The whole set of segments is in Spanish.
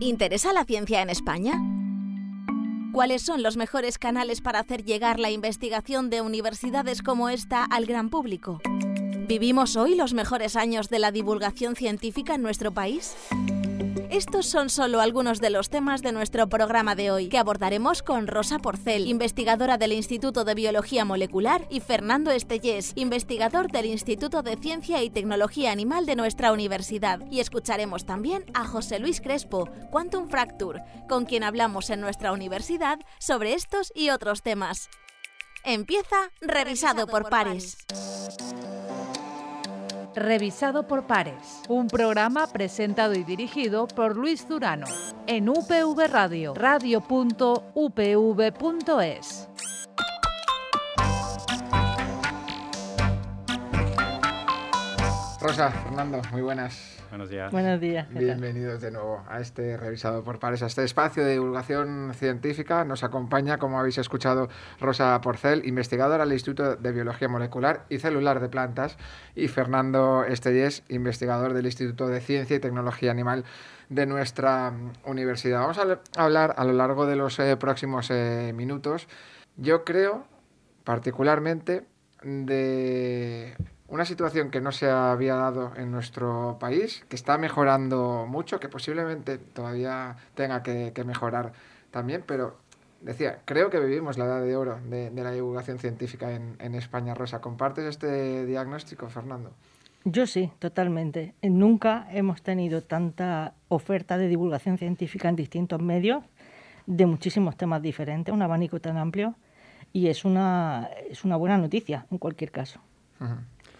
¿Interesa la ciencia en España? ¿Cuáles son los mejores canales para hacer llegar la investigación de universidades como esta al gran público? ¿Vivimos hoy los mejores años de la divulgación científica en nuestro país? Estos son solo algunos de los temas de nuestro programa de hoy, que abordaremos con Rosa Porcel, investigadora del Instituto de Biología Molecular, y Fernando Estellés, investigador del Instituto de Ciencia y Tecnología Animal de nuestra universidad. Y escucharemos también a José Luis Crespo, Quantum Fracture, con quien hablamos en nuestra universidad sobre estos y otros temas. Empieza Revisado, por, pares. Revisado por Pares, un programa presentado y dirigido por Luis Durano en UPV Radio, radio.upv.es. Rosa, Fernando, muy buenas. Buenos días. Buenos días. Bienvenidos de nuevo a este revisado por pares, a este espacio de divulgación científica. Nos acompaña, como habéis escuchado, Rosa Porcel, investigadora del Instituto de Biología Molecular y Celular de Plantas, y Fernando Estellés, investigador del Instituto de Ciencia y Tecnología Animal de nuestra universidad. Vamos a hablar a lo largo de los eh, próximos eh, minutos, yo creo, particularmente, de una situación que no se había dado en nuestro país, que está mejorando mucho, que posiblemente todavía tenga que, mejorar también, pero decía, creo que vivimos la edad de oro de, la divulgación científica en, en, España. Rosa, ¿compartes este diagnóstico, Fernando? Yo sí, totalmente. Nunca hemos tenido tanta oferta de divulgación científica en distintos medios, de muchísimos temas diferentes, un abanico tan amplio, y es una, es una buena noticia en cualquier caso.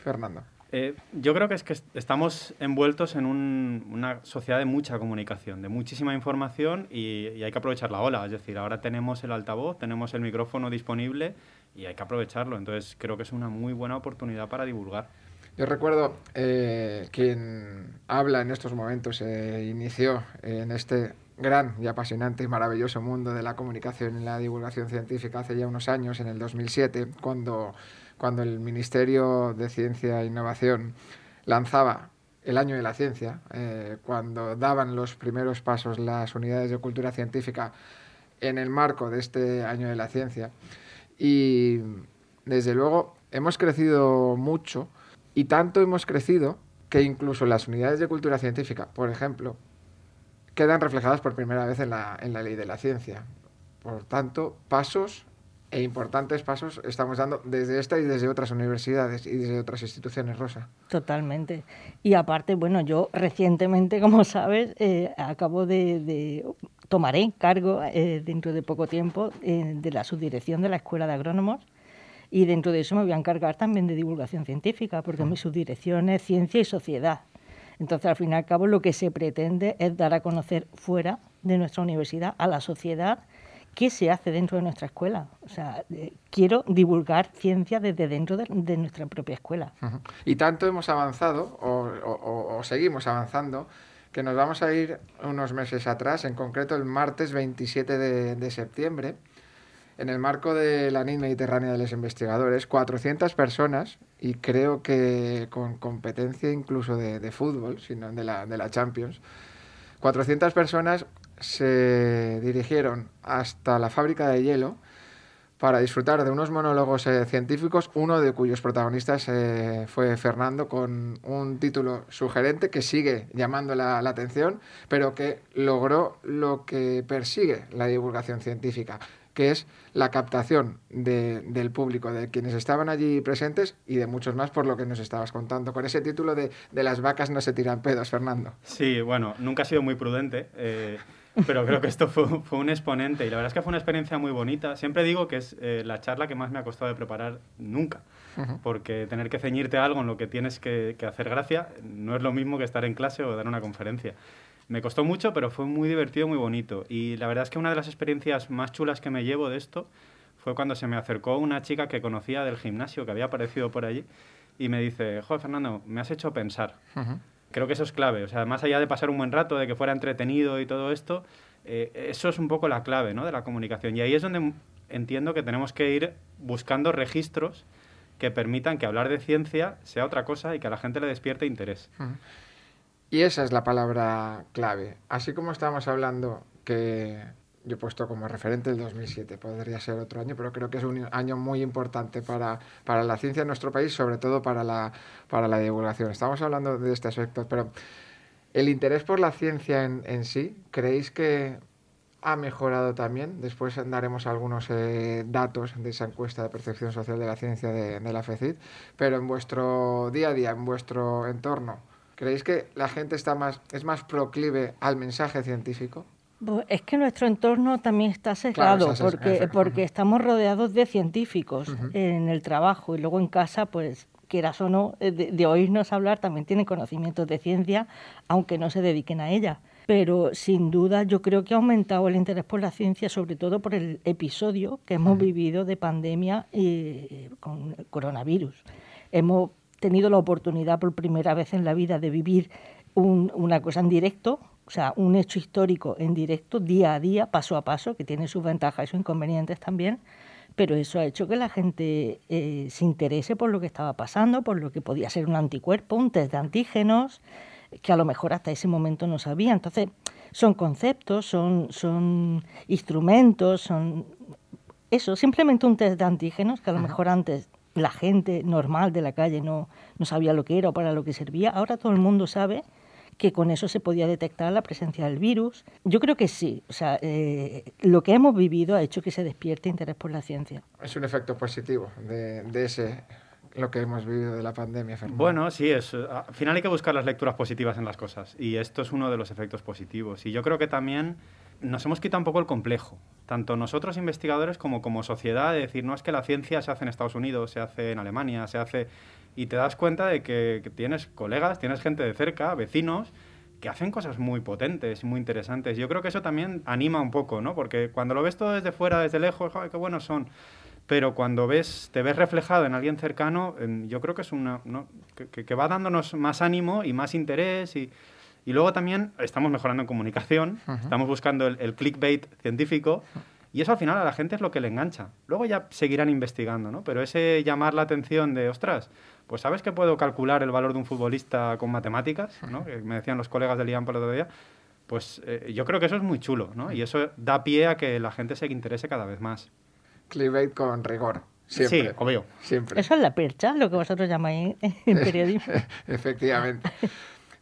Fernando. Eh, yo creo que es que estamos envueltos en una sociedad de mucha comunicación, de muchísima información y, hay que aprovechar la ola. Es decir, ahora tenemos el altavoz, tenemos el micrófono disponible y hay que aprovecharlo. Entonces creo que es una muy buena oportunidad para divulgar. Yo recuerdo eh, quien habla en estos momentos se inició en este gran y apasionante y maravilloso mundo de la comunicación y la divulgación científica hace ya unos años, en el 2007, cuando cuando el Ministerio de Ciencia e Innovación lanzaba el año de la ciencia, eh, cuando daban los primeros pasos las unidades de cultura científica en el marco de este año de la ciencia. Y desde luego hemos crecido mucho y tanto hemos crecido que incluso las unidades de cultura científica, por ejemplo, quedan reflejadas por primera vez en la, en la ley de la ciencia. Por tanto, pasos e importantes pasos estamos dando desde esta y desde otras universidades y desde otras instituciones, Rosa. Totalmente. Y aparte, bueno, yo recientemente, como sabes, eh, acabo de, tomaré cargo eh, dentro de poco tiempo eh, de la subdirección de la Escuela de Agrónomos y dentro de eso me voy a encargar también de divulgación científica, porque mi subdirección es ciencia y sociedad. Entonces, al fin y al cabo, lo que se pretende es dar a conocer fuera de nuestra universidad a la sociedad qué se hace dentro de nuestra escuela. O sea, eh, quiero divulgar ciencia desde dentro de, nuestra propia escuela. Y tanto hemos avanzado, o, seguimos avanzando, que nos vamos a ir unos meses atrás, en concreto el martes 27 de, septiembre, en el marco de la NIT Mediterránea de los Investigadores, 400 personas, y creo que con competencia incluso de, fútbol, sino de la, de la Champions, 400 personas se dirigieron hasta la fábrica de hielo para disfrutar de unos monólogos eh, científicos, uno de cuyos protagonistas eh, fue Fernando, con un título sugerente que sigue llamando la, atención, pero que logró lo que persigue la divulgación científica, que es la captación del público, de quienes estaban allí presentes y de muchos más por lo que nos estabas contando, con ese título de, de las vacas no se tiran pedos, Fernando. Sí, bueno, nunca ha sido muy prudente. Eh, pero creo que esto fue, fue, un exponente y la verdad es que fue una experiencia muy bonita. Siempre digo que es eh, la charla que más me ha costado de preparar nunca, porque tener que ceñirte a algo en lo que tienes que, que, hacer gracia no es lo mismo que estar en clase o dar una conferencia. Me costó mucho, pero fue muy divertido, muy bonito. Y la verdad es que una de las experiencias más chulas que me llevo de esto fue cuando se me acercó una chica que conocía del gimnasio, que había aparecido por allí, y me dice, joder, Fernando, me has hecho pensar. Creo que eso es clave. O sea, más allá de pasar un buen rato, de que fuera entretenido y todo esto, eh, eso es un poco la clave ¿no? de la comunicación. Y ahí es donde entiendo que tenemos que ir buscando registros que permitan que hablar de ciencia sea otra cosa y que a la gente le despierte interés. Y esa es la palabra clave. Así como estamos hablando que yo he puesto como referente el 2007, podría ser otro año, pero creo que es un año muy importante para, para la ciencia en nuestro país, sobre todo para la, para la divulgación. Estamos hablando de este aspecto, pero el interés por la ciencia en, en sí, ¿creéis que ha mejorado también? Después daremos algunos eh, datos de esa encuesta de percepción social de la ciencia de, de la FECID, pero en vuestro día a día, en vuestro entorno, ¿creéis que la gente está más, es más proclive al mensaje científico? Es que nuestro entorno también está sesgado, porque, porque estamos rodeados de científicos en el trabajo y luego en casa, pues quieras o no, eh, de, oírnos hablar, también tienen conocimientos de ciencia, aunque no se dediquen a ella. Pero sin duda yo creo que ha aumentado el interés por la ciencia, sobre todo por el episodio que hemos vivido de pandemia y, con el coronavirus. Hemos tenido la oportunidad por primera vez en la vida de vivir una cosa en directo, o sea, un hecho histórico en directo, día a día, paso a paso, que tiene sus ventajas y sus inconvenientes también, pero eso ha hecho que la gente eh, se interese por lo que estaba pasando, por lo que podía ser un anticuerpo, un test de antígenos, que a lo mejor hasta ese momento no sabía. Entonces, son conceptos, son, son instrumentos, son eso, simplemente un test de antígenos que a lo mejor antes la gente normal de la calle no, no sabía lo que era o para lo que servía. Ahora todo el mundo sabe que con eso se podía detectar la presencia del virus. Yo creo que sí, o sea, eh, lo que hemos vivido ha hecho que se despierte interés por la ciencia. Es un efecto positivo de, de ese lo que hemos vivido de la pandemia. Fernando. Bueno, sí, es, al final hay que buscar las lecturas positivas en las cosas y esto es uno de los efectos positivos. Y yo creo que también nos hemos quitado un poco el complejo, tanto nosotros investigadores como como sociedad, de decir, no es que la ciencia se hace en Estados Unidos, se hace en Alemania, se hace y te das cuenta de que, tienes colegas, tienes gente de cerca, vecinos, que hacen cosas muy potentes, muy interesantes. Yo creo que eso también anima un poco, ¿no? Porque cuando lo ves todo desde fuera, desde lejos, ¡ay, qué buenos son! Pero cuando ves, te ves reflejado en alguien cercano, yo creo que es una... Que, va dándonos más ánimo y más interés y... Y luego también estamos mejorando en comunicación, estamos buscando el, el clickbait científico, y eso al final a la gente es lo que le engancha. Luego ya seguirán investigando, ¿no? Pero ese llamar la atención de, ostras, pues ¿sabes que puedo calcular el valor de un futbolista con matemáticas? ¿no? Que me decían los colegas del IAM el otro día. Pues eh, yo creo que eso es muy chulo, ¿no? Y eso da pie a que la gente se interese cada vez más. Clickbait con rigor. Siempre. Sí, obvio. Siempre. Eso es la percha, lo que vosotros llamáis en periodismo. Efectivamente.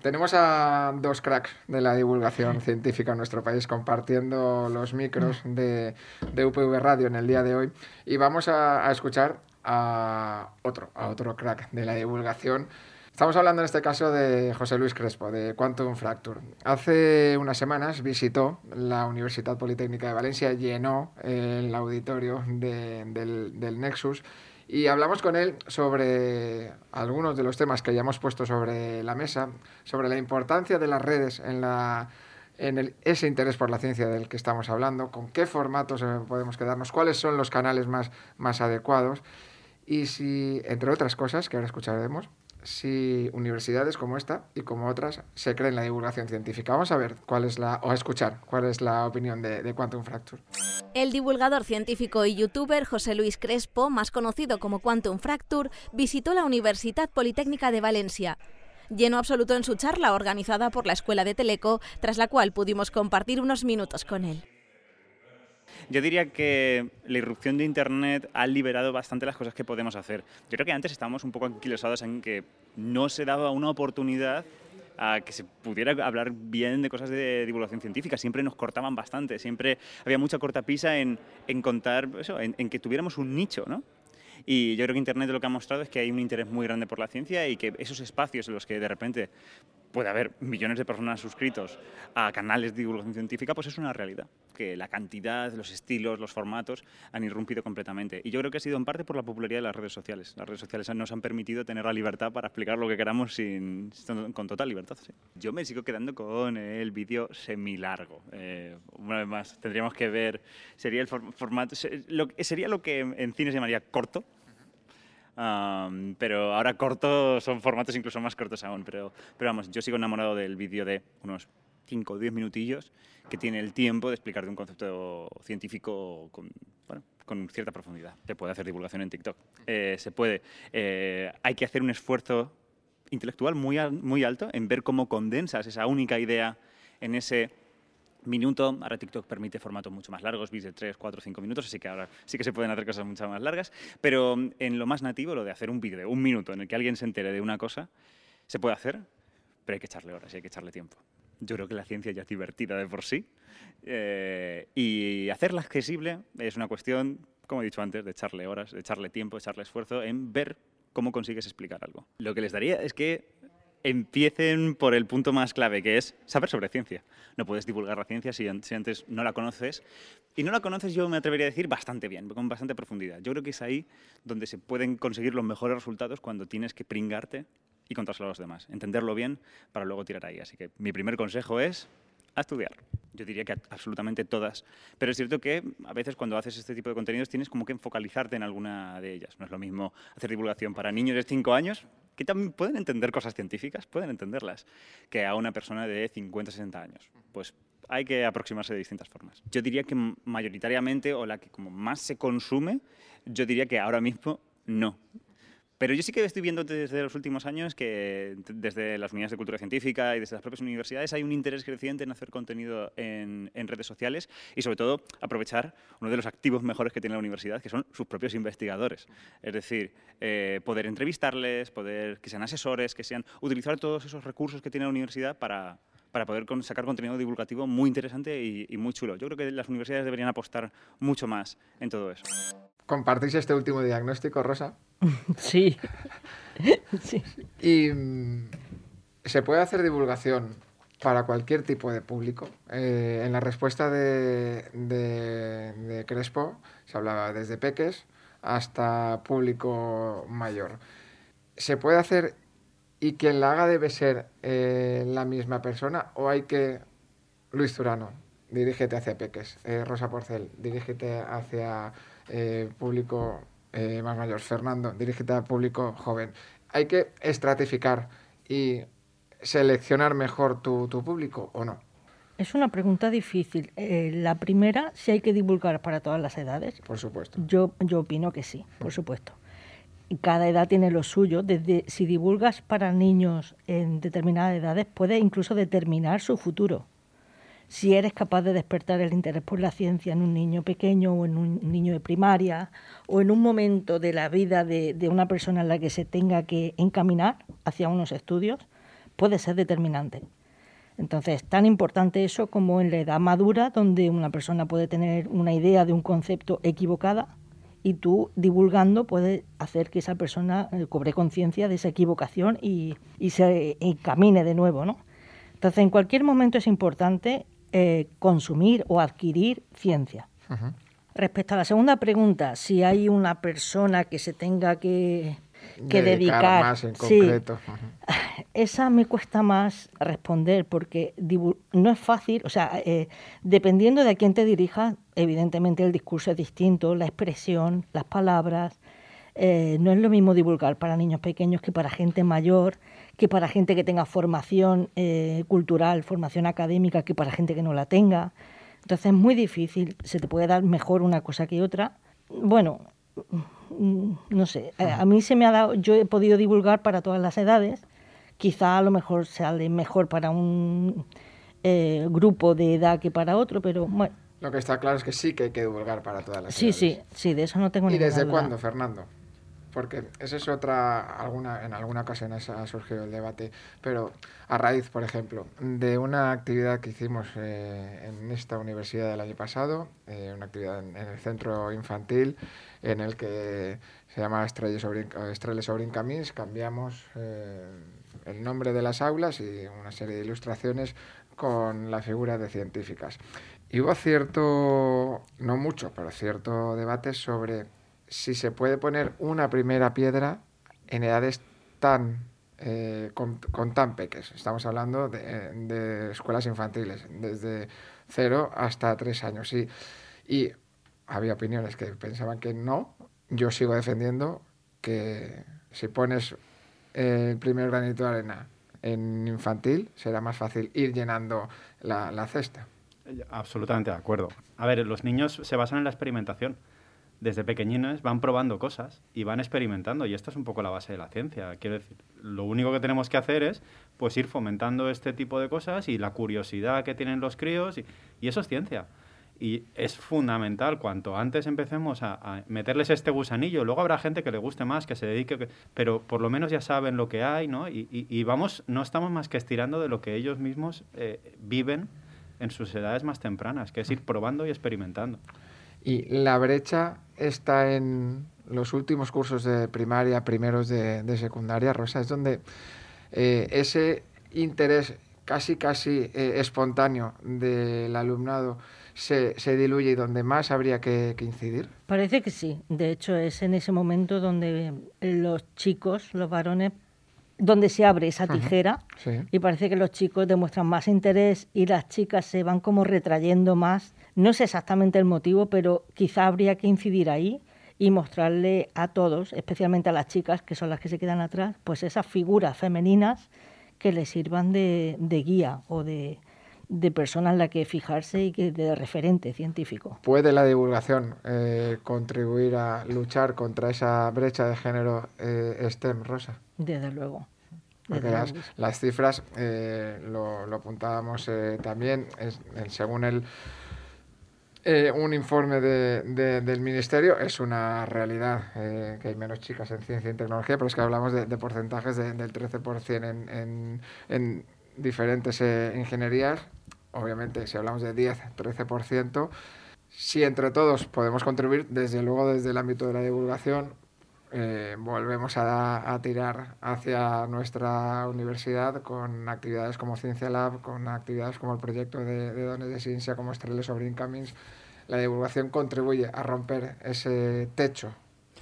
Tenemos a dos cracks de la divulgación científica en nuestro país compartiendo los micros de, de UPV Radio en el día de hoy y vamos a, escuchar a otro, a otro crack de la divulgación. Estamos hablando en este caso de José Luis Crespo, de Quantum Fracture. Hace unas semanas visitó la Universidad Politécnica de Valencia, llenó el auditorio del, del Nexus y hablamos con él sobre algunos de los temas que ya hemos puesto sobre la mesa, sobre la importancia de las redes en, la, en ese interés por la ciencia del que estamos hablando, con qué formatos podemos quedarnos, cuáles son los canales más, más adecuados y si, entre otras cosas que ahora escucharemos, si universidades como esta y como otras se creen la divulgación científica. Vamos a ver cuál es la, o a escuchar cuál es la opinión de, de Quantum Fracture. El divulgador científico y youtuber José Luis Crespo, más conocido como Quantum Fracture, visitó la Universidad Politécnica de Valencia. Lleno absoluto en su charla organizada por la Escuela de Teleco, tras la cual pudimos compartir unos minutos con él. Yo diría que la irrupción de Internet ha liberado bastante las cosas que podemos hacer. Yo creo que antes estábamos un poco anquilosados en que no se daba una oportunidad a que se pudiera hablar bien de cosas de divulgación científica. Siempre nos cortaban bastante, siempre había mucha cortapisa en, en contar eso, en, en, que tuviéramos un nicho, ¿no? Y yo creo que Internet lo que ha mostrado es que hay un interés muy grande por la ciencia y que esos espacios en los que de repente puede haber millones de personas suscritos a canales de divulgación científica, pues es una realidad, que la cantidad, los estilos, los formatos han irrumpido completamente. Y yo creo que ha sido en parte por la popularidad de las redes sociales. Las redes sociales nos han permitido tener la libertad para explicar lo que queramos sin, con total libertad. Yo me sigo quedando con el vídeo semilargo. Eh, una vez más, tendríamos que ver, sería el formato, sería lo que en cine se llamaría corto, pero ahora corto son formatos incluso más cortos aún. Pero, pero vamos, yo sigo enamorado del vídeo de unos 5 o 10 minutillos que tiene el tiempo de explicar de un concepto científico con, bueno, con cierta profundidad. Se puede hacer divulgación en TikTok. Eh, se puede. Eh, hay que hacer un esfuerzo intelectual muy, muy alto en ver cómo condensas esa única idea en ese minuto. Ahora TikTok permite formatos mucho más largos, vídeos de 3, 4, 5 minutos, así que ahora sí que se pueden hacer cosas mucho más largas. Pero en lo más nativo, lo de hacer un vídeo de un minuto en el que alguien se entere de una cosa, se puede hacer, pero hay que echarle horas y hay que echarle tiempo. Yo creo que la ciencia ya es divertida de por sí. Eh, y hacerla accesible es una cuestión, como he dicho antes, de echarle horas, de echarle tiempo, de echarle esfuerzo en ver cómo consigues explicar algo. Lo que les daría es que empiecen por el punto más clave, que es saber sobre ciencia. No puedes divulgar la ciencia si, antes no la conoces. Y no la conoces, yo me atrevería a decir, bastante bien, con bastante profundidad. Yo creo que es ahí donde se pueden conseguir los mejores resultados cuando tienes que pringarte y contárselo a los demás. Entenderlo bien para luego tirar ahí. Así que mi primer consejo es a estudiar. Yo diría que absolutamente todas. Pero es cierto que a veces cuando haces este tipo de contenidos tienes como que focalizarte en alguna de ellas. No es lo mismo hacer divulgación para niños de 5 años que también pueden entender cosas científicas, pueden entenderlas, que a una persona de 50, 60 años. Pues hay que aproximarse de distintas formas. Yo diría que mayoritariamente, o la que como más se consume, yo diría que ahora mismo no. Pero yo sí que estoy viendo desde los últimos años que desde las unidades de cultura científica y desde las propias universidades hay un interés creciente en hacer contenido en, redes sociales y sobre todo aprovechar uno de los activos mejores que tiene la universidad, que son sus propios investigadores. Es decir, eh, poder entrevistarles, poder que sean asesores, que sean utilizar todos esos recursos que tiene la universidad para, para poder sacar contenido divulgativo muy interesante y, y muy chulo. Yo creo que las universidades deberían apostar mucho más en todo eso. ¿Compartís este último diagnóstico, Rosa? Sí. sí. Y mm, se puede hacer divulgación para cualquier tipo de público. Eh, en la respuesta de, de, Crespo se hablaba desde peques hasta público mayor. ¿Se puede hacer y quien la haga debe ser eh, la misma persona o hay que... Luis Zurano, dirígete hacia peques. Eh, Rosa Porcel, dirígete hacia eh, público eh, más mayor. Fernando, dirígete al público joven. ¿Hay que estratificar y seleccionar mejor tu, público o no? Es una pregunta difícil. Eh, la primera, si hay que divulgar para todas las edades. Por supuesto. Yo, yo opino que sí, por supuesto. Cada edad tiene lo suyo. Desde si divulgas para niños en determinadas edades, puede incluso determinar su futuro si eres capaz de despertar el interés por la ciencia en un niño pequeño o en un niño de primaria o en un momento de la vida de, una persona en la que se tenga que encaminar hacia unos estudios, puede ser determinante. Entonces, tan importante eso como en la edad madura, donde una persona puede tener una idea de un concepto equivocada y tú divulgando puedes hacer que esa persona eh, cobre conciencia de esa equivocación y, y se encamine de nuevo, ¿no? Entonces, en cualquier momento es importante eh, consumir o adquirir ciencia. Respecto a la segunda pregunta, si hay una persona que se tenga que, dedicar, más en concreto. esa me cuesta más responder porque no es fácil, o sea, eh, dependiendo de a quién te dirijas, evidentemente el discurso es distinto, la expresión, las palabras. Eh, no es lo mismo divulgar para niños pequeños que para gente mayor que para gente que tenga formación eh, cultural, formación académica, que para gente que no la tenga. Entonces es muy difícil, se te puede dar mejor una cosa que otra. Bueno, mm, no sé, a mí se me ha dado, yo he podido divulgar para todas las edades, quizá a lo mejor sale mejor para un eh, grupo de edad que para otro, pero bueno. Lo que está claro es que sí que hay que divulgar para todas las sí, edades. Sí, sí, sí, de eso no tengo ¿Y desde cuándo, Fernando? Porque esa es otra, alguna, en alguna ocasión ha surgido el debate, pero a raíz, por ejemplo, de una actividad que hicimos eh, en esta universidad el año pasado, eh, una actividad en, el centro infantil, en el que se llama Estrelles sobre, Camins, cambiamos eh, el nombre de las aulas y una serie de ilustraciones con la figura de científicas. Y hubo cierto, no mucho, pero cierto debate sobre si se puede poner una primera piedra en edades tan eh, con, tan peques. Estamos hablando de, escuelas infantiles, desde cero hasta tres años. Y, y había opiniones que pensaban que no. Yo sigo defendiendo que si pones el primer granito de arena en infantil, será más fácil ir llenando la, la cesta. Absolutamente de acuerdo. A ver, los niños se basan en la experimentación. Desde pequeñines van probando cosas y van experimentando y esta es un poco la base de la ciencia. Quiero decir, lo único que tenemos que hacer es pues ir fomentando este tipo de cosas y la curiosidad que tienen los críos y, eso es ciencia. Y es fundamental, cuanto antes empecemos a, meterles este gusanillo, luego habrá gente que le guste más, que se dedique, que, pero por lo menos ya saben lo que hay, ¿no? Y, vamos, no estamos más que estirando de lo que ellos mismos eh, viven en sus edades más tempranas, que es ir probando y experimentando. Y la brecha está en los últimos cursos de primaria, primeros de, de secundaria, Rosa, es donde eh, ese interés casi, casi eh, espontáneo del alumnado se, se, diluye y donde más habría que, que, incidir? Parece que sí. De hecho, es en ese momento donde los chicos, los varones, donde se abre esa tijera sí. y parece que los chicos demuestran más interés y las chicas se van como retrayendo más. No sé exactamente el motivo, pero quizá habría que incidir ahí y mostrarle a todos, especialmente a las chicas, que son las que se quedan atrás, pues esas figuras femeninas que les sirvan de, de guía o de, de persona en la que fijarse y que de referente científico. ¿Puede la divulgación eh, contribuir a luchar contra esa brecha de género eh, STEM, Rosa? Desde luego. Porque las, las, cifras, eh, lo, lo, apuntábamos también, es, según el, un informe de, de, del Ministerio, es una realidad que hay menos chicas en ciencia y tecnología, pero es que hablamos de, porcentajes del 13% en, en, en diferentes eh, ingenierías, obviamente si hablamos de 10, 13%, si entre todos podemos contribuir, desde luego desde el ámbito de la divulgación, eh, volvemos a, a, tirar hacia nuestra universidad con actividades como Ciencia Lab, con actividades como el proyecto de, de dones de ciencia como Estreles sobre Incomings. La divulgación contribuye a romper ese techo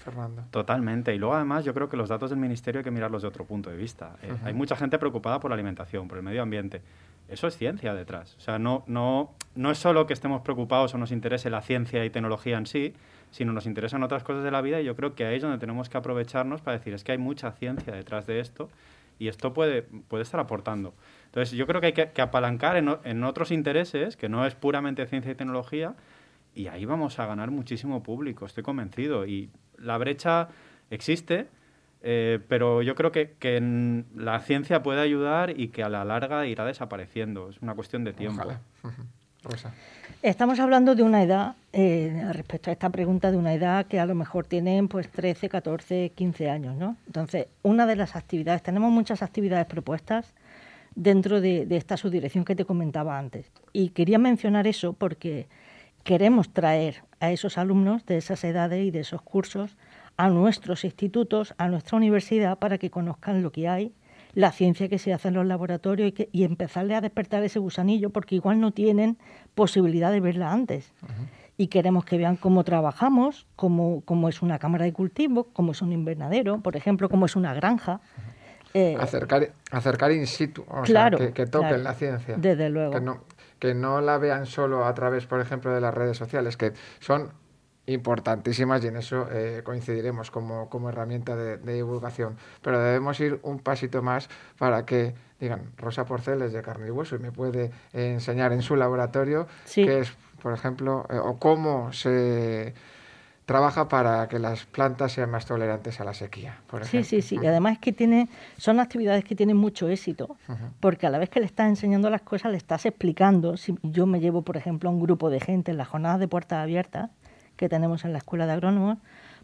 Fernando. Totalmente. Y luego, además, yo creo que los datos del Ministerio hay que mirarlos de otro punto de vista. Eh, uh -huh. Hay mucha gente preocupada por la alimentación, por el medio ambiente. Eso es ciencia detrás. O sea, no, no, no es solo que estemos preocupados o nos interese la ciencia y tecnología en sí, sino nos interesan otras cosas de la vida y yo creo que ahí es donde tenemos que aprovecharnos para decir, es que hay mucha ciencia detrás de esto y esto puede, puede estar aportando. Entonces, yo creo que hay que, apalancar en, en otros intereses, que no es puramente ciencia y tecnología, y ahí vamos a ganar muchísimo público, estoy convencido. Y la brecha existe, eh, pero yo creo que, que la ciencia puede ayudar y que a la larga irá desapareciendo. Es una cuestión de tiempo. Ojalá. Estamos hablando de una edad, eh, respecto a esta pregunta, de una edad que a lo mejor tienen pues 13, 14, 15 años, ¿no? Entonces, una de las actividades, tenemos muchas actividades propuestas dentro de, de esta subdirección que te comentaba antes. Y quería mencionar eso porque queremos traer a esos alumnos de esas edades y de esos cursos a nuestros institutos, a nuestra universidad, para que conozcan lo que hay, la ciencia que se hace en los laboratorios y, que, y empezarle a despertar ese gusanillo, porque igual no tienen posibilidad de verla antes. Uh -huh. Y queremos que vean cómo trabajamos, cómo, cómo, es una cámara de cultivo, cómo es un invernadero, por ejemplo, cómo es una granja. Uh -huh. eh, acercar, acercar in situ, o claro, sea, que, que toquen claro, la ciencia. Desde luego. Que no, que no la vean solo a través, por ejemplo, de las redes sociales, que son importantísimas y en eso eh, coincidiremos como, como herramienta de, de, divulgación. Pero debemos ir un pasito más para que digan, Rosa Porcel es de carne y hueso y me puede eh, enseñar en su laboratorio sí. qué es, por ejemplo, eh, o cómo se trabaja para que las plantas sean más tolerantes a la sequía. Por sí, sí, sí. Y además que tiene, son actividades que tienen mucho éxito, uh -huh. porque a la vez que le estás enseñando las cosas, le estás explicando. Si yo me llevo, por ejemplo, a un grupo de gente en las jornadas de puertas abiertas que tenemos en la escuela de agrónomos,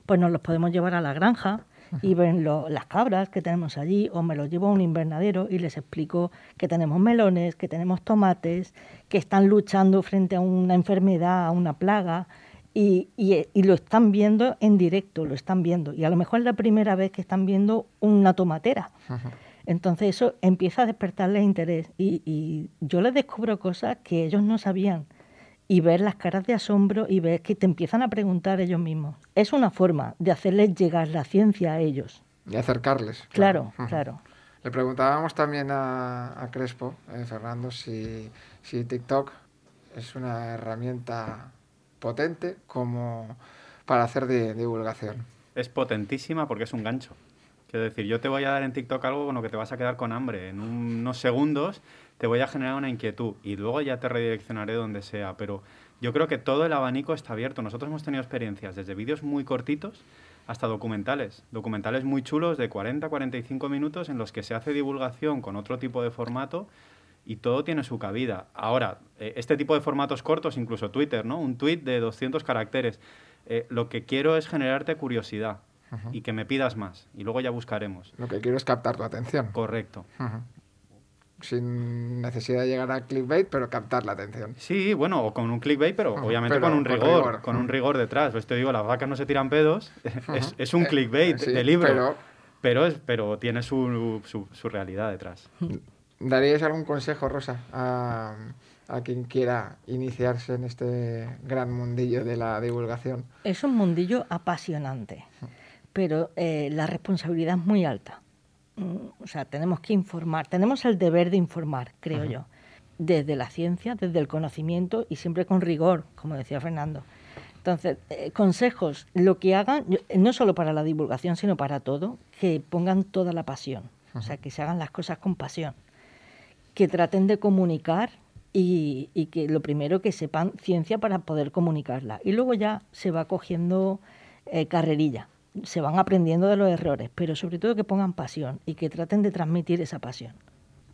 pues nos los podemos llevar a la granja y ven lo, las cabras que tenemos allí, o me los llevo a un invernadero y les explico que tenemos melones, que tenemos tomates, que están luchando frente a una enfermedad, a una plaga y, y, y, lo están viendo en directo, lo están viendo. Y a lo mejor es la primera vez que están viendo una tomatera. Entonces eso empieza a despertarles interés y, y, yo les descubro cosas que ellos no sabían. Y ver las caras de asombro y ver que te empiezan a preguntar ellos mismos. Es una forma de hacerles llegar la ciencia a ellos. Y acercarles. Claro, claro. Le preguntábamos también a, a Crespo, eh, Fernando, si, si TikTok es una herramienta potente como para hacer de, divulgación. Es potentísima porque es un gancho. Quiero decir, yo te voy a dar en TikTok algo con lo que te vas a quedar con hambre. En unos segundos te voy a generar una inquietud y luego ya te redireccionaré donde sea. Pero yo creo que todo el abanico está abierto. Nosotros hemos tenido experiencias desde vídeos muy cortitos hasta documentales. Documentales muy chulos de 40, 45 minutos en los que se hace divulgación con otro tipo de formato y todo tiene su cabida. Ahora, eh, este tipo de formatos cortos, incluso Twitter, ¿no? Un tweet de 200 caracteres. Eh, lo que quiero es generarte curiosidad y que me pidas más y luego ya buscaremos. Lo que quiero es captar tu atención. Correcto. Sin necesidad de llegar a clickbait, pero captar la atención. Sí, bueno, o con un clickbait, pero obviamente con un rigor, con, un rigor detrás. Pues te digo, las vacas no se tiran pedos, es, un eh, clickbait de libro. Pero, pero, es, pero tiene su, su, realidad detrás. ¿Daríais algún consejo, Rosa, a, a, quien quiera iniciarse en este gran mundillo de la divulgación? Es un mundillo apasionante, pero eh, la responsabilidad es muy alta. Mm, o sea, tenemos que informar, tenemos el deber de informar, creo yo, desde la ciencia, desde el conocimiento y siempre con rigor, como decía Fernando. Entonces, eh, consejos, lo que hagan, no solo para la divulgación, sino para todo, que pongan toda la pasión, o sea, que se hagan las cosas con pasión, que traten de comunicar y, y, que lo primero que sepan ciencia para poder comunicarla. Y luego ya se va cogiendo eh, carrerilla se van aprendiendo de los errores, pero sobre todo que pongan pasión y que traten de transmitir esa pasión.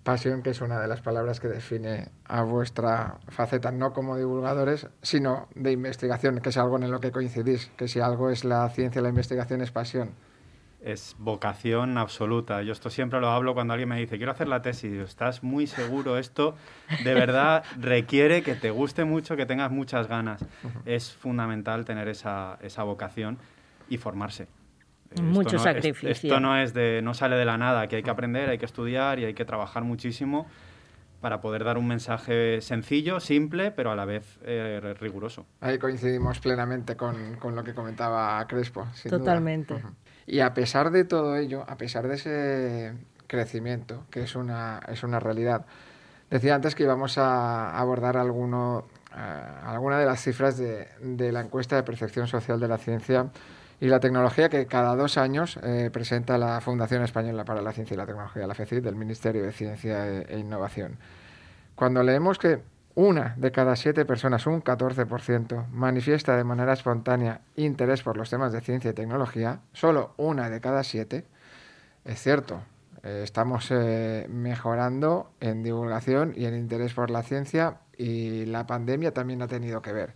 Pasión, que es una de las palabras que define a vuestra faceta, no como divulgadores, sino de investigación, que es algo en lo que coincidís, que si algo es la ciencia, la investigación es pasión. Es vocación absoluta. Yo esto siempre lo hablo cuando alguien me dice, quiero hacer la tesis. ¿Estás muy seguro? Esto de verdad requiere que te guste mucho, que tengas muchas ganas. Es fundamental tener esa, esa vocación y formarse. Mucho sacrificio. esto no es de, no sale de la nada, que hay que aprender, hay que estudiar y hay que trabajar muchísimo para poder dar un mensaje sencillo, simple, pero a la vez eh, riguroso. Ahí coincidimos plenamente con, con, lo que comentaba Crespo. Totalmente. Y a pesar de todo ello, a pesar de ese crecimiento, que es una, es una realidad, decía antes que íbamos a abordar alguno, eh, alguna de las cifras de, de la encuesta de percepción social de la ciencia y la tecnología que cada dos años eh, presenta la Fundación Española para la Ciencia y la Tecnología, la FECIT, del Ministerio de Ciencia e, e, Innovación. Cuando leemos que una de cada siete personas, un 14%, manifiesta de manera espontánea interés por los temas de ciencia y tecnología, solo una de cada siete, es cierto, eh, estamos eh, mejorando en divulgación y en interés por la ciencia y la pandemia también ha tenido que ver.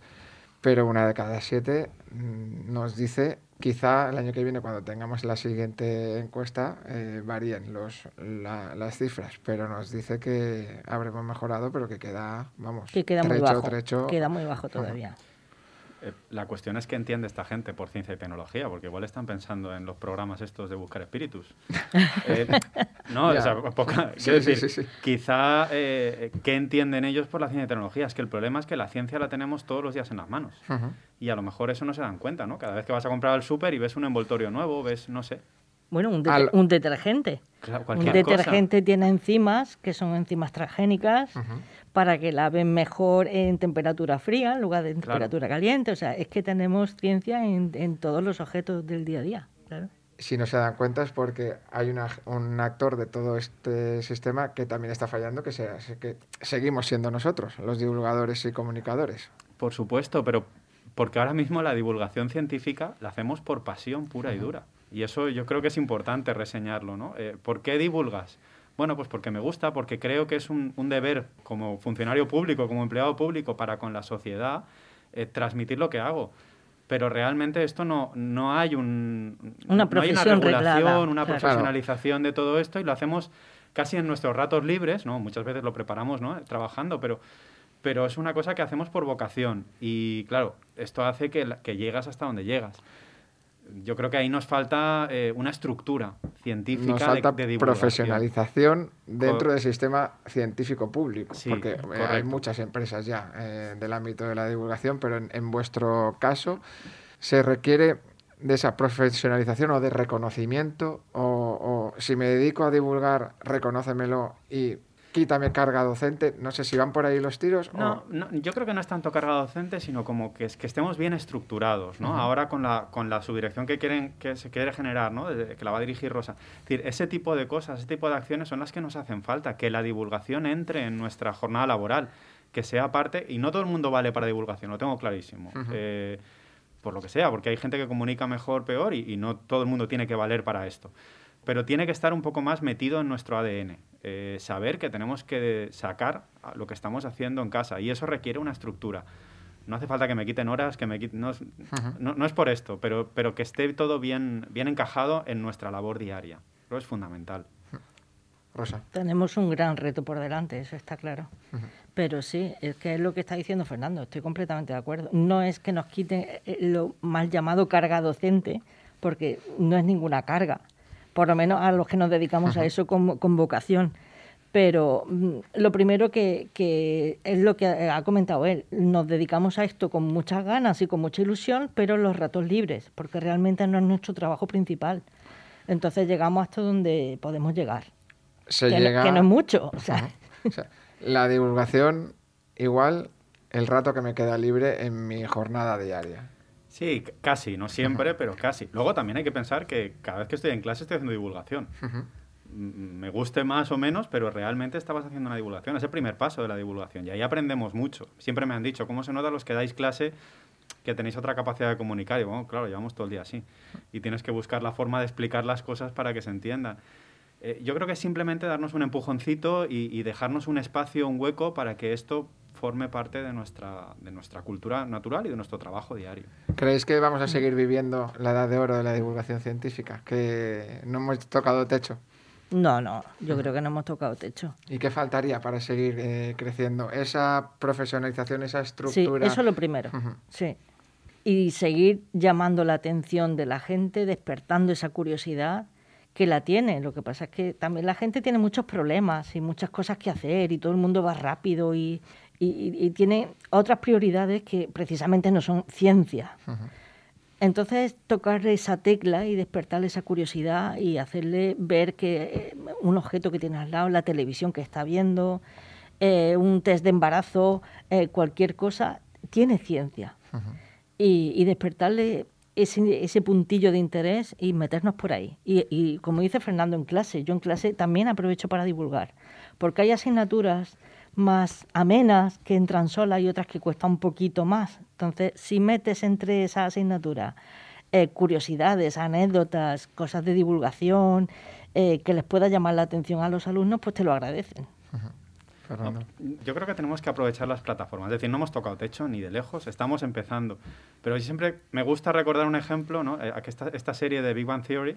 Pero una de cada siete mm, nos dice Quizá el año que viene, cuando tengamos la siguiente encuesta, eh, varíen los, las cifras, pero nos dice que habremos mejorado, pero que queda, vamos, que queda muy bajo, queda muy bajo todavía. Eh, la cuestión es qué entiende esta gente por ciencia y tecnología, porque igual están pensando en los programas estos de buscar espíritus. Eh, no, o sea, poca, decir, quizá eh, qué entienden ellos por la ciencia y tecnología. Es que el problema es que la ciencia la tenemos todos los días en las manos. Y a lo mejor eso no se dan cuenta, ¿no? Cada vez que vas a comprar al súper y ves un envoltorio nuevo, ves, no sé, bueno, un, un detergente. un detergente tiene enzimas, que son enzimas transgénicas, para que laven mejor en temperatura fría en lugar de en temperatura caliente. O sea, es que tenemos ciencia en, en, todos los objetos del día a día. Si no se dan cuenta es porque hay una, un actor de todo este sistema que también está fallando, que, sea, que seguimos siendo nosotros, los divulgadores y comunicadores. Por supuesto, pero porque ahora mismo la divulgación científica la hacemos por pasión pura y dura. Y eso yo creo que es importante reseñarlo, ¿no? Eh, ¿Por qué divulgas? Bueno, pues porque me gusta, porque creo que es un, deber como funcionario público, como empleado público para con la sociedad, eh, transmitir lo que hago. Pero realmente esto no, no hay un, una, no hay una regulación, una profesionalización de todo esto y lo hacemos casi en nuestros ratos libres, ¿no? Muchas veces lo preparamos, ¿no? Trabajando, pero, pero es una cosa que hacemos por vocación. Y claro, esto hace que, que llegas hasta donde llegas yo creo que ahí nos falta eh, una estructura científica nos falta de, profesionalización dentro del sistema científico público, porque eh, hay muchas empresas ya eh, del ámbito de la divulgación, pero en, vuestro caso se requiere de esa profesionalización o de reconocimiento, o, o si me dedico a divulgar, reconócemelo y quítame carga docente. No sé si van por ahí los tiros. No, no yo creo que no es tanto carga docente, sino como que, es, que estemos bien estructurados, ¿no? Ahora con la, con la subdirección que, quieren, que se quiere generar, ¿no? que la va a dirigir Rosa. Es decir, ese tipo de cosas, ese tipo de acciones son las que nos hacen falta, que la divulgación entre en nuestra jornada laboral, que sea parte, y no todo el mundo vale para divulgación, lo tengo clarísimo. Eh, por lo que sea, porque hay gente que comunica mejor, peor, y, y no todo el mundo tiene que valer para esto pero tiene que estar un poco más metido en nuestro ADN. Eh, saber que tenemos que sacar lo que estamos haciendo en casa y eso requiere una estructura. No hace falta que me quiten horas, que me no, es, por esto, pero, pero que esté todo bien, bien encajado en nuestra labor diaria. Eso es fundamental. Rosa. Tenemos un gran reto por delante, eso está claro. Pero sí, es que es lo que está diciendo Fernando, estoy completamente de acuerdo. No es que nos quiten eh, lo mal llamado carga docente, porque no es ninguna carga por lo menos a los que nos dedicamos a eso con, vocación. Pero mm, lo primero que, que, es lo que ha comentado él, nos dedicamos a esto con muchas ganas y con mucha ilusión, pero los ratos libres, porque realmente no es nuestro trabajo principal. Entonces llegamos hasta donde podemos llegar. Se que, llega... que no es mucho. la divulgación, igual el rato que me queda libre en mi jornada diaria. Sí, casi, no siempre, pero casi. Luego también hay que pensar que cada vez que estoy en clase estoy haciendo divulgación. Me guste más o menos, pero realmente estabas haciendo una divulgación. Es el primer paso de la divulgación y ahí aprendemos mucho. Siempre me han dicho, ¿cómo se nota los que dais clase que tenéis otra capacidad de comunicar? Y bueno, claro, llevamos todo el día así. Y tienes que buscar la forma de explicar las cosas para que se entiendan. Eh, yo creo que es simplemente darnos un empujoncito y, y dejarnos un espacio, un hueco para que esto forme parte de nuestra, de nuestra cultura natural y de nuestro trabajo diario. ¿Creéis que vamos a seguir viviendo la edad de oro de la divulgación científica? ¿Que no hemos tocado techo? No, no, yo creo que no hemos tocado techo. ¿Y qué faltaría para seguir eh, creciendo? Esa profesionalización, esa estructura. Sí, eso es lo primero, sí. Y seguir llamando la atención de la gente, despertando esa curiosidad que la tiene. Lo que pasa es que también la gente tiene muchos problemas y muchas cosas que hacer y todo el mundo va rápido y, y, tiene otras prioridades que precisamente no son ciencia. Entonces, tocarle esa tecla y despertarle esa curiosidad y hacerle ver que eh, un objeto que tiene al lado, la televisión que está viendo, eh, un test de embarazo, eh, cualquier cosa, tiene ciencia. y, despertarle ese, ese, puntillo de interés y meternos por ahí. Y, y como dice Fernando en clase, yo en clase también aprovecho para divulgar, porque hay asignaturas más amenas que entran solas y otras que cuesta un poquito más. Entonces, si metes entre esa asignatura eh, curiosidades, anécdotas, cosas de divulgación eh, que les pueda llamar la atención a los alumnos, pues te lo agradecen. Yo creo que tenemos que aprovechar las plataformas. Es decir, no hemos tocado techo ni de lejos, estamos empezando. Pero siempre me gusta recordar un ejemplo, ¿no? Eh, esta, esta serie de Big Bang Theory,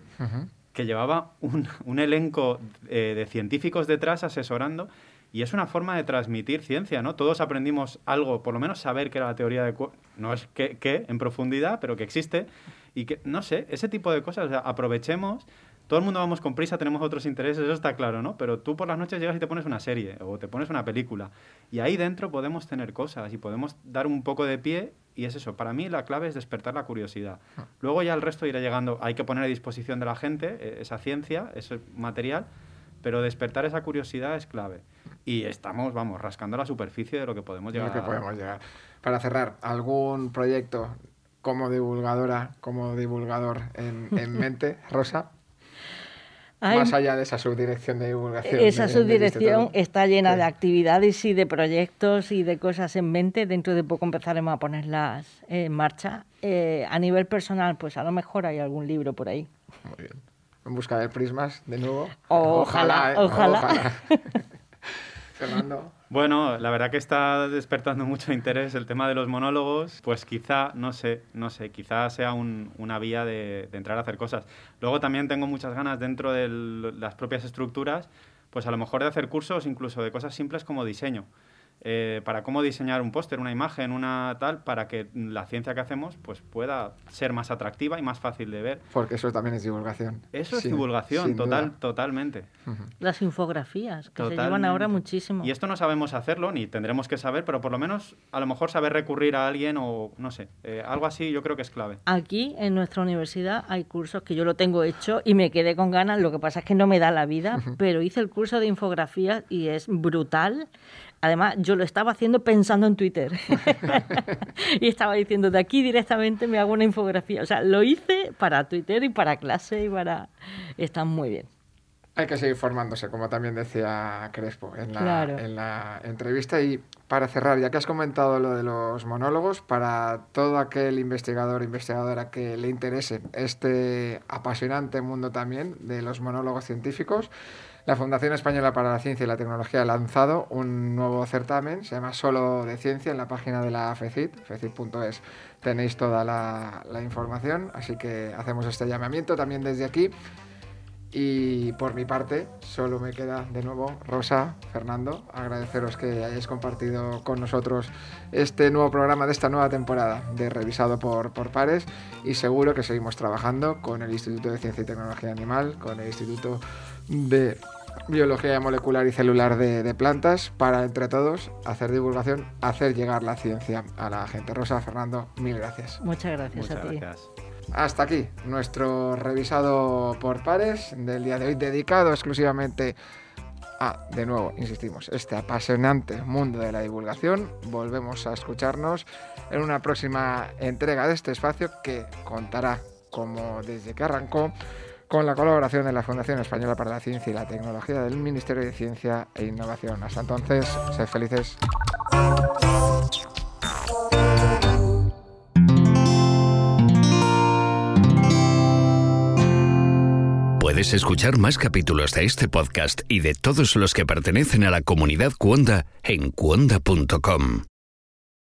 que llevaba un, un elenco de científicos detrás asesorando y es una forma de transmitir ciencia, ¿no? Todos aprendimos algo, por lo menos saber que era la teoría de... No es que, en profundidad, pero que existe. Y que, no sé, ese tipo de cosas, o sea, aprovechemos todo el mundo vamos con prisa, tenemos otros intereses, eso está claro, ¿no? Pero tú por las noches llegas y te pones una serie o te pones una película y ahí dentro podemos tener cosas y podemos dar un poco de pie y es eso. Para mí la clave es despertar la curiosidad. Ah. Luego ya el resto irá llegando, hay que poner a disposición de la gente eh, esa ciencia, ese material, pero despertar esa curiosidad es clave y estamos, vamos, rascando la superficie de lo que podemos llegar. que podemos llegar. Para cerrar, ¿algún proyecto como divulgadora, como divulgador en, mente, Rosa? Más allá de esa subdirección de divulgación. Esa subdirección está llena de actividades y de proyectos y de cosas en mente. Dentro de poco empezaremos a ponerlas en marcha. Eh, a nivel personal, pues a lo mejor hay algún libro por ahí. Muy bien. En busca de prismas, de nuevo. Ojalá, ojalá. ojalá. Fernando. Bueno, la verdad que está despertando mucho interés el tema de los monólogos, pues quizá, no sé, no sé, quizá sea una vía de, entrar a hacer cosas. Luego también tengo muchas ganas dentro de las propias estructuras, pues a lo mejor de hacer cursos incluso de cosas simples como diseño. Eh, para cómo diseñar un póster, una imagen, una tal, para que la ciencia que hacemos pues pueda ser más atractiva y más fácil de ver. Porque eso también es divulgación. Eso es divulgación, total, totalmente. Las infografías, que se llevan ahora muchísimo. Y esto no sabemos hacerlo, ni tendremos que saber, pero por lo menos a lo mejor saber recurrir a alguien o no sé, eh, algo así yo creo que es clave. Aquí en nuestra universidad hay cursos que yo lo tengo hecho y me quedé con ganas, lo que pasa es que no me da la vida, pero hice el curso de infografías y es brutal Además, yo lo estaba haciendo pensando en Twitter. y estaba diciendo, de aquí directamente me hago una infografía. O sea, lo hice para Twitter y para clase y para... Está muy bien. Hay que seguir formándose, como también decía Crespo en la, en la entrevista. Y para cerrar, ya que has comentado lo de los monólogos, para todo aquel investigador o investigadora que le interese este apasionante mundo también de los monólogos científicos, la Fundación Española para la Ciencia y la Tecnología ha lanzado un nuevo certamen, se llama Solo de Ciencia, en la página de la FECIT, fecit.es. Tenéis toda la, información, así que hacemos este llamamiento también desde aquí. Y por mi parte, solo me queda de nuevo, Rosa, Fernando, agradeceros que hayáis compartido con nosotros este nuevo programa de esta nueva temporada de Revisado por, Pares y seguro que seguimos trabajando con el Instituto de Ciencia y Tecnología Animal, con el Instituto de biología molecular y celular de, plantas para entre todos hacer divulgación, hacer llegar la ciencia a la gente. Rosa, Fernando, mil gracias. Muchas gracias a ti. Hasta aquí nuestro revisado por pares del día de hoy dedicado exclusivamente a, de nuevo, insistimos, este apasionante mundo de la divulgación. Volvemos a escucharnos en una próxima entrega de este espacio que contará, como desde que arrancó, con la colaboración de la Fundación Española para la Ciencia y la Tecnología del Ministerio de Ciencia e Innovación. Hasta entonces, sed felices. Puedes escuchar más capítulos de este podcast y de todos los que pertenecen a la comunidad Cuonda en cuonda.com.